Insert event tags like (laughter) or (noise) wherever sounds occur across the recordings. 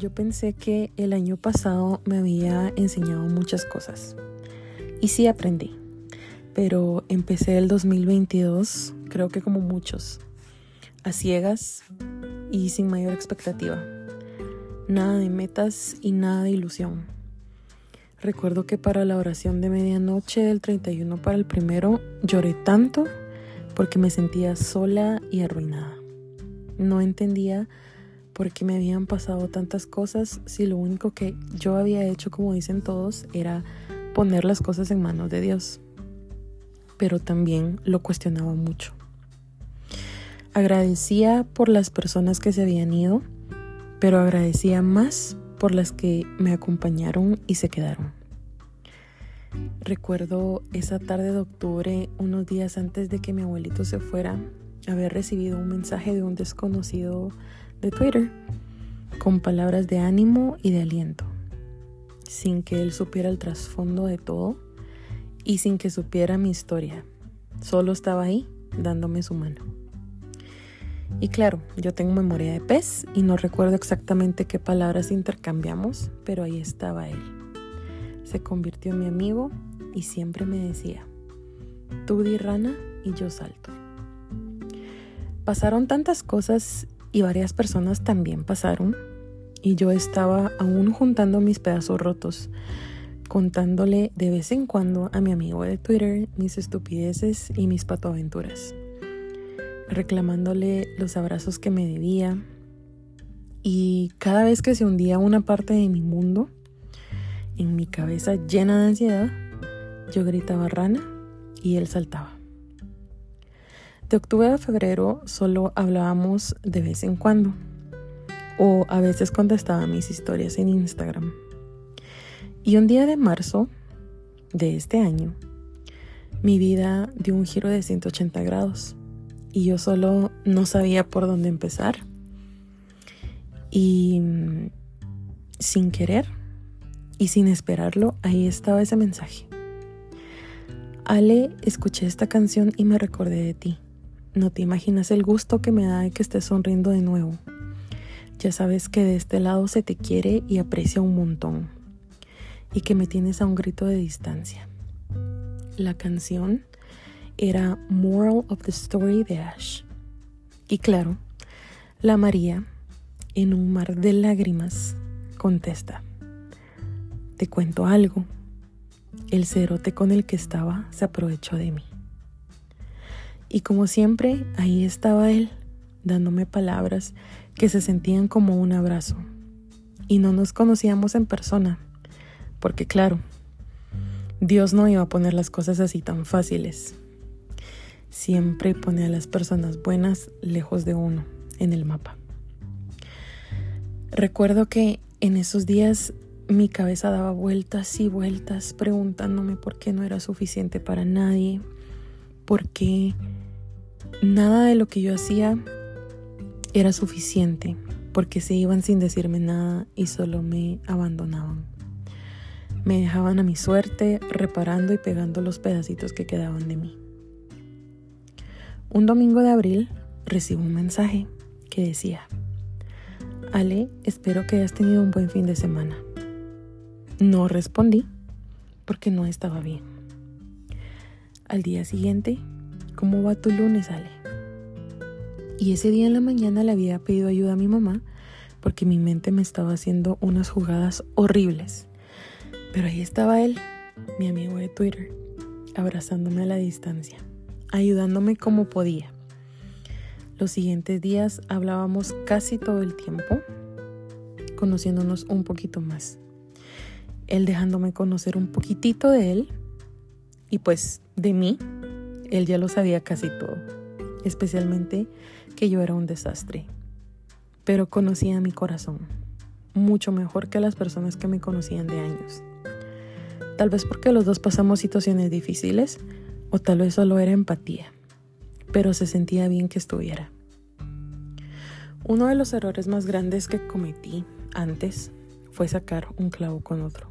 yo pensé que el año pasado me había enseñado muchas cosas. Y sí aprendí. Pero empecé el 2022, creo que como muchos, a ciegas y sin mayor expectativa. Nada de metas y nada de ilusión. Recuerdo que para la oración de medianoche del 31 para el primero lloré tanto porque me sentía sola y arruinada. No entendía por qué me habían pasado tantas cosas si lo único que yo había hecho, como dicen todos, era poner las cosas en manos de Dios. Pero también lo cuestionaba mucho. Agradecía por las personas que se habían ido, pero agradecía más por las que me acompañaron y se quedaron. Recuerdo esa tarde de octubre, unos días antes de que mi abuelito se fuera, haber recibido un mensaje de un desconocido de Twitter con palabras de ánimo y de aliento, sin que él supiera el trasfondo de todo y sin que supiera mi historia. Solo estaba ahí dándome su mano. Y claro, yo tengo memoria de pez y no recuerdo exactamente qué palabras intercambiamos, pero ahí estaba él. Se convirtió en mi amigo y siempre me decía, tú di rana y yo salto. Pasaron tantas cosas y varias personas también pasaron y yo estaba aún juntando mis pedazos rotos, contándole de vez en cuando a mi amigo de Twitter mis estupideces y mis patoaventuras, reclamándole los abrazos que me debía y cada vez que se hundía una parte de mi mundo, en mi cabeza llena de ansiedad, yo gritaba rana y él saltaba. De octubre a febrero solo hablábamos de vez en cuando o a veces contestaba mis historias en Instagram. Y un día de marzo de este año, mi vida dio un giro de 180 grados y yo solo no sabía por dónde empezar. Y mm, sin querer y sin esperarlo, ahí estaba ese mensaje. Ale, escuché esta canción y me recordé de ti. No te imaginas el gusto que me da de que estés sonriendo de nuevo. Ya sabes que de este lado se te quiere y aprecia un montón. Y que me tienes a un grito de distancia. La canción era Moral of the Story de Ash. Y claro, la María, en un mar de lágrimas, contesta. Te cuento algo. El cerote con el que estaba se aprovechó de mí. Y como siempre, ahí estaba él, dándome palabras que se sentían como un abrazo. Y no nos conocíamos en persona, porque claro, Dios no iba a poner las cosas así tan fáciles. Siempre pone a las personas buenas lejos de uno en el mapa. Recuerdo que en esos días mi cabeza daba vueltas y vueltas preguntándome por qué no era suficiente para nadie, por qué Nada de lo que yo hacía era suficiente porque se iban sin decirme nada y solo me abandonaban. Me dejaban a mi suerte reparando y pegando los pedacitos que quedaban de mí. Un domingo de abril recibo un mensaje que decía, Ale, espero que hayas tenido un buen fin de semana. No respondí porque no estaba bien. Al día siguiente ¿Cómo va tu lunes, Ale? Y ese día en la mañana le había pedido ayuda a mi mamá porque mi mente me estaba haciendo unas jugadas horribles. Pero ahí estaba él, mi amigo de Twitter, abrazándome a la distancia, ayudándome como podía. Los siguientes días hablábamos casi todo el tiempo, conociéndonos un poquito más. Él dejándome conocer un poquitito de él y pues de mí él ya lo sabía casi todo, especialmente que yo era un desastre. Pero conocía mi corazón, mucho mejor que las personas que me conocían de años. Tal vez porque los dos pasamos situaciones difíciles o tal vez solo era empatía, pero se sentía bien que estuviera. Uno de los errores más grandes que cometí antes fue sacar un clavo con otro,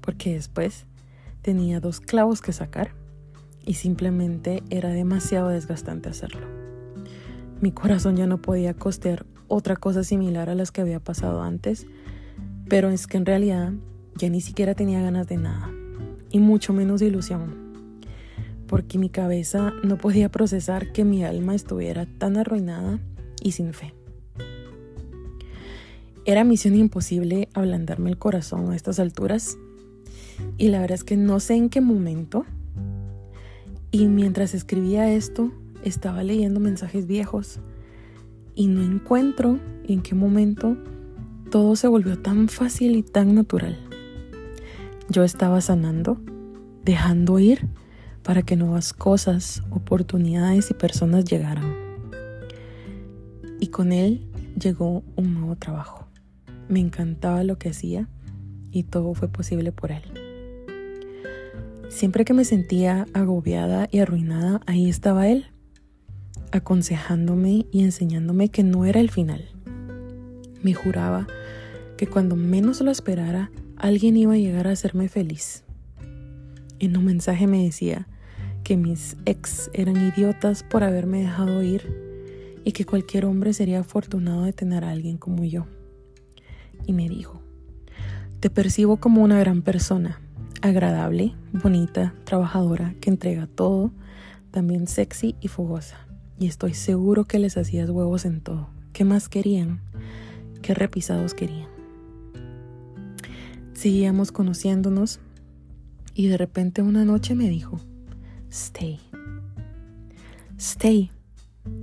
porque después tenía dos clavos que sacar y simplemente era demasiado desgastante hacerlo. Mi corazón ya no podía costear otra cosa similar a las que había pasado antes, pero es que en realidad ya ni siquiera tenía ganas de nada, y mucho menos ilusión, porque mi cabeza no podía procesar que mi alma estuviera tan arruinada y sin fe. Era misión imposible ablandarme el corazón a estas alturas, y la verdad es que no sé en qué momento, y mientras escribía esto, estaba leyendo mensajes viejos y no encuentro en qué momento todo se volvió tan fácil y tan natural. Yo estaba sanando, dejando ir para que nuevas cosas, oportunidades y personas llegaran. Y con él llegó un nuevo trabajo. Me encantaba lo que hacía y todo fue posible por él. Siempre que me sentía agobiada y arruinada, ahí estaba él, aconsejándome y enseñándome que no era el final. Me juraba que cuando menos lo esperara, alguien iba a llegar a hacerme feliz. En un mensaje me decía que mis ex eran idiotas por haberme dejado ir y que cualquier hombre sería afortunado de tener a alguien como yo. Y me dijo, te percibo como una gran persona, agradable, bonita, trabajadora, que entrega todo, también sexy y fogosa y estoy seguro que les hacías huevos en todo. ¿Qué más querían? ¿Qué repisados querían? Seguíamos conociéndonos y de repente una noche me dijo, stay. Stay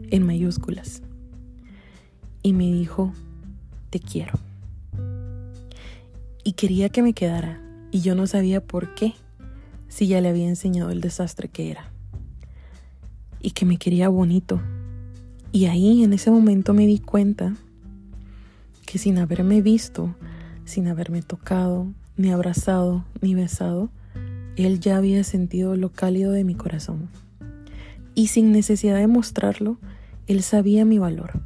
en mayúsculas. Y me dijo, te quiero. Y quería que me quedara y yo no sabía por qué si ya le había enseñado el desastre que era y que me quería bonito. Y ahí en ese momento me di cuenta que sin haberme visto, sin haberme tocado, ni abrazado, ni besado, él ya había sentido lo cálido de mi corazón. Y sin necesidad de mostrarlo, él sabía mi valor,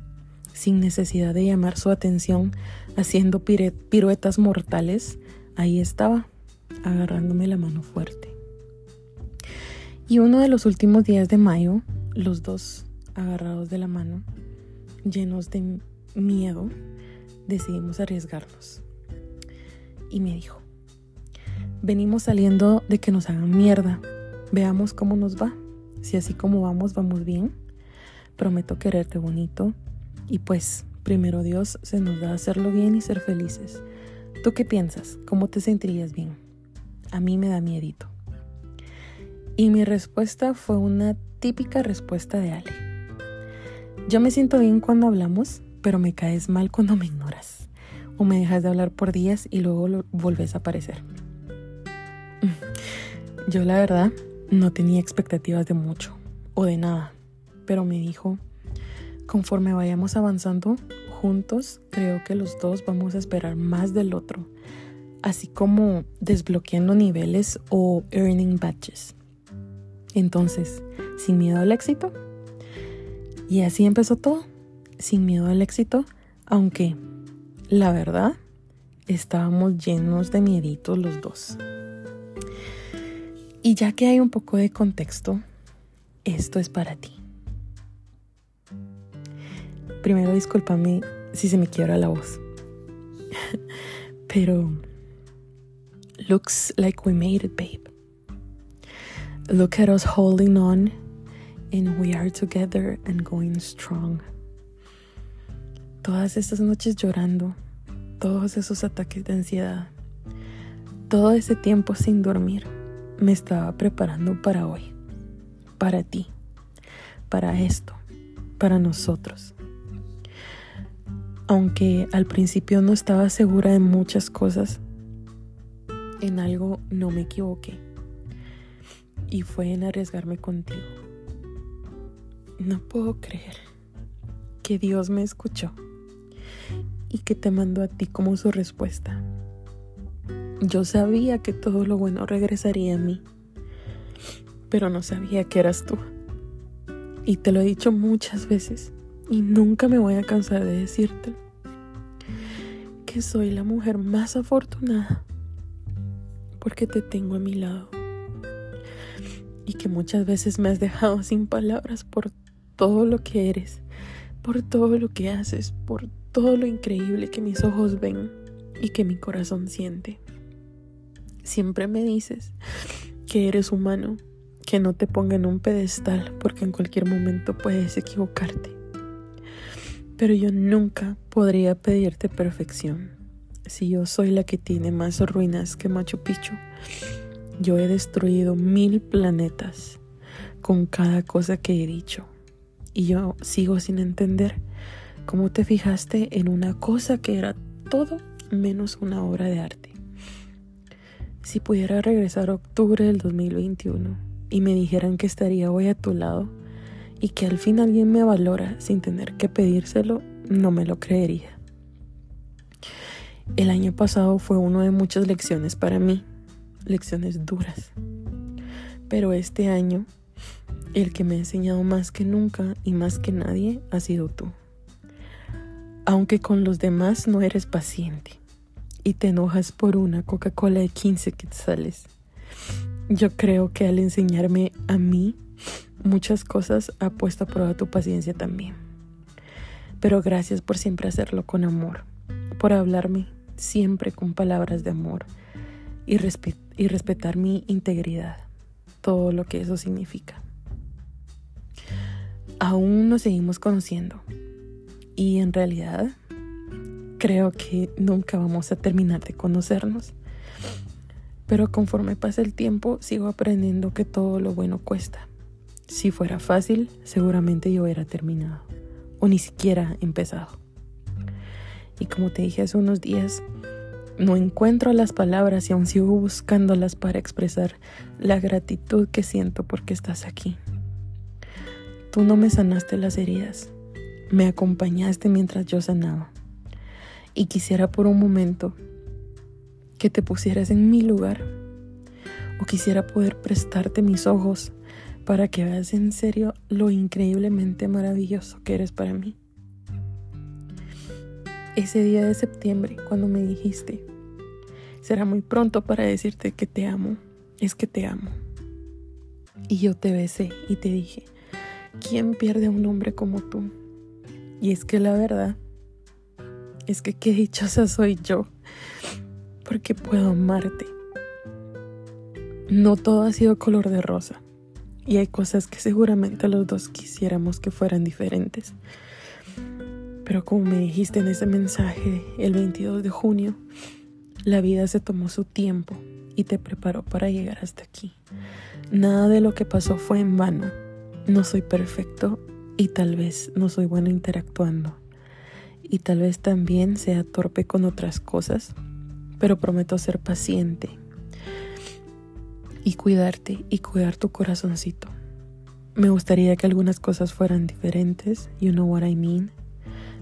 sin necesidad de llamar su atención haciendo piruetas mortales, ahí estaba, agarrándome la mano fuerte. Y uno de los últimos días de mayo, los dos agarrados de la mano, llenos de miedo, decidimos arriesgarnos. Y me dijo, venimos saliendo de que nos hagan mierda, veamos cómo nos va. Si así como vamos, vamos bien. Prometo quererte bonito. Y pues, primero Dios se nos da hacerlo bien y ser felices. ¿Tú qué piensas? ¿Cómo te sentirías bien? A mí me da miedito. Y mi respuesta fue una típica respuesta de Ale. Yo me siento bien cuando hablamos, pero me caes mal cuando me ignoras. O me dejas de hablar por días y luego vuelves a aparecer. Yo la verdad no tenía expectativas de mucho o de nada, pero me dijo, conforme vayamos avanzando juntos, creo que los dos vamos a esperar más del otro, así como desbloqueando niveles o earning badges. Entonces, sin miedo al éxito. Y así empezó todo, sin miedo al éxito, aunque la verdad estábamos llenos de mieditos los dos. Y ya que hay un poco de contexto, esto es para ti. Primero discúlpame si se me quiebra la voz. (laughs) Pero looks like we made it, babe. Look at us holding on, and we are together and going strong. Todas estas noches llorando, todos esos ataques de ansiedad, todo ese tiempo sin dormir, me estaba preparando para hoy, para ti, para esto, para nosotros. Aunque al principio no estaba segura de muchas cosas, en algo no me equivoqué y fue en arriesgarme contigo. No puedo creer que Dios me escuchó y que te mandó a ti como su respuesta. Yo sabía que todo lo bueno regresaría a mí, pero no sabía que eras tú. Y te lo he dicho muchas veces y nunca me voy a cansar de decirte que soy la mujer más afortunada porque te tengo a mi lado y que muchas veces me has dejado sin palabras por todo lo que eres, por todo lo que haces, por todo lo increíble que mis ojos ven y que mi corazón siente. Siempre me dices que eres humano, que no te ponga en un pedestal porque en cualquier momento puedes equivocarte. Pero yo nunca podría pedirte perfección si yo soy la que tiene más ruinas que Machu Picchu. Yo he destruido mil planetas con cada cosa que he dicho. Y yo sigo sin entender cómo te fijaste en una cosa que era todo menos una obra de arte. Si pudiera regresar a octubre del 2021 y me dijeran que estaría hoy a tu lado y que al fin alguien me valora sin tener que pedírselo, no me lo creería. El año pasado fue uno de muchas lecciones para mí, lecciones duras. Pero este año, el que me ha enseñado más que nunca y más que nadie ha sido tú. Aunque con los demás no eres paciente y te enojas por una Coca-Cola de 15 quetzales. Yo creo que al enseñarme a mí muchas cosas ha puesto a prueba tu paciencia también. Pero gracias por siempre hacerlo con amor, por hablarme siempre con palabras de amor y, respetar mi integridad, todo lo que eso significa. Aún nos seguimos conociendo y en realidad creo que nunca vamos a terminar de conocernos. Pero conforme pasa el tiempo, sigo aprendiendo que todo lo bueno cuesta. Si fuera fácil, seguramente yo hubiera terminado, o ni siquiera empezado. Y como te dije hace unos días, no encuentro las palabras y aún sigo buscándolas para expresar la gratitud que siento porque estás aquí. Tú no me sanaste las heridas, me acompañaste mientras yo sanaba y quisiera por un momento que te pusieras en mi lugar o quisiera poder prestarte mis ojos para que veas en serio lo increíblemente maravilloso que eres para mí. Ese día de septiembre, cuando me dijiste, será muy pronto para decirte que te amo, es que te amo. Y yo te besé y te dije, ¿quién pierde a un hombre como tú? Y es que la verdad es que qué dichosa soy yo, porque puedo amarte. No todo ha sido color de rosa, y hay cosas que seguramente los dos quisiéramos que fueran diferentes. Pero como me dijiste en ese mensaje el 22 de junio, la vida se tomó su tiempo y te preparó para llegar hasta aquí. Nada de lo que pasó fue en vano. No soy perfecto y tal vez no soy bueno interactuando y tal vez también sea torpe con otras cosas, pero prometo ser paciente y cuidarte y cuidar tu corazoncito. Me gustaría que algunas cosas fueran diferentes, you know what I mean,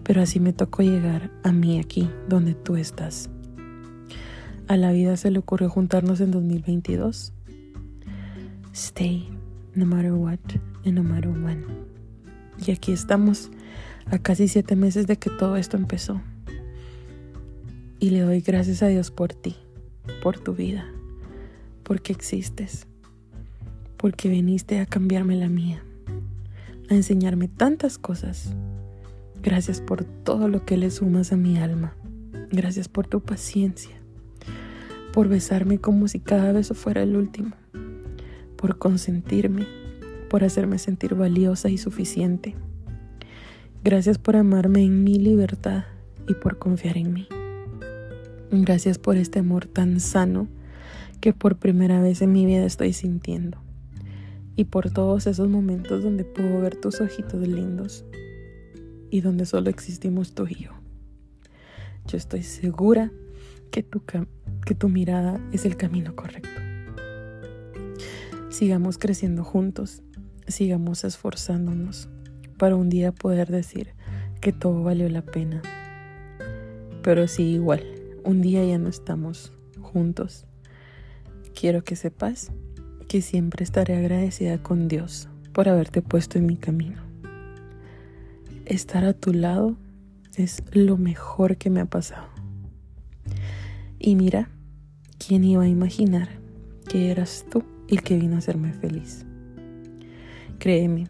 pero así me tocó llegar a mí aquí, donde tú estás. A la vida se le ocurrió juntarnos en 2022. Stay, no matter what and no matter when. Y aquí estamos a casi siete meses de que todo esto empezó. Y le doy gracias a Dios por ti, por tu vida, porque existes, porque viniste a cambiarme la mía, a enseñarme tantas cosas. Gracias por todo lo que le sumas a mi alma. Gracias por tu paciencia, por besarme como si cada beso fuera el último, por consentirme, por hacerme sentir valiosa y suficiente Gracias por amarme en mi libertad y por confiar en mí. Gracias por este amor tan sano que por primera vez en mi vida estoy sintiendo. Y por todos esos momentos donde puedo ver tus ojitos lindos y donde solo existimos tú y yo. Yo estoy segura que tu, que tu mirada es el camino correcto. Sigamos creciendo juntos, sigamos esforzándonos para un día poder decir que todo valió la pena. Pero sí, igual, un día ya no estamos juntos. Quiero que sepas que siempre estaré agradecida con Dios por haberte puesto en mi camino. Estar a tu lado es lo mejor que me ha pasado. Y mira, ¿quién iba a imaginar que eras tú el que vino a hacerme feliz? Créeme,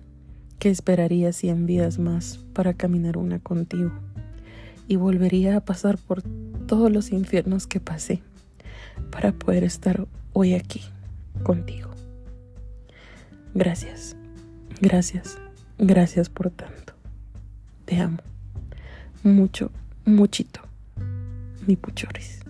que esperaría cien vidas más para caminar una contigo y volvería a pasar por todos los infiernos que pasé para poder estar hoy aquí contigo. Gracias, gracias, gracias por tanto. Te amo. Mucho, muchito. Mi puchoris.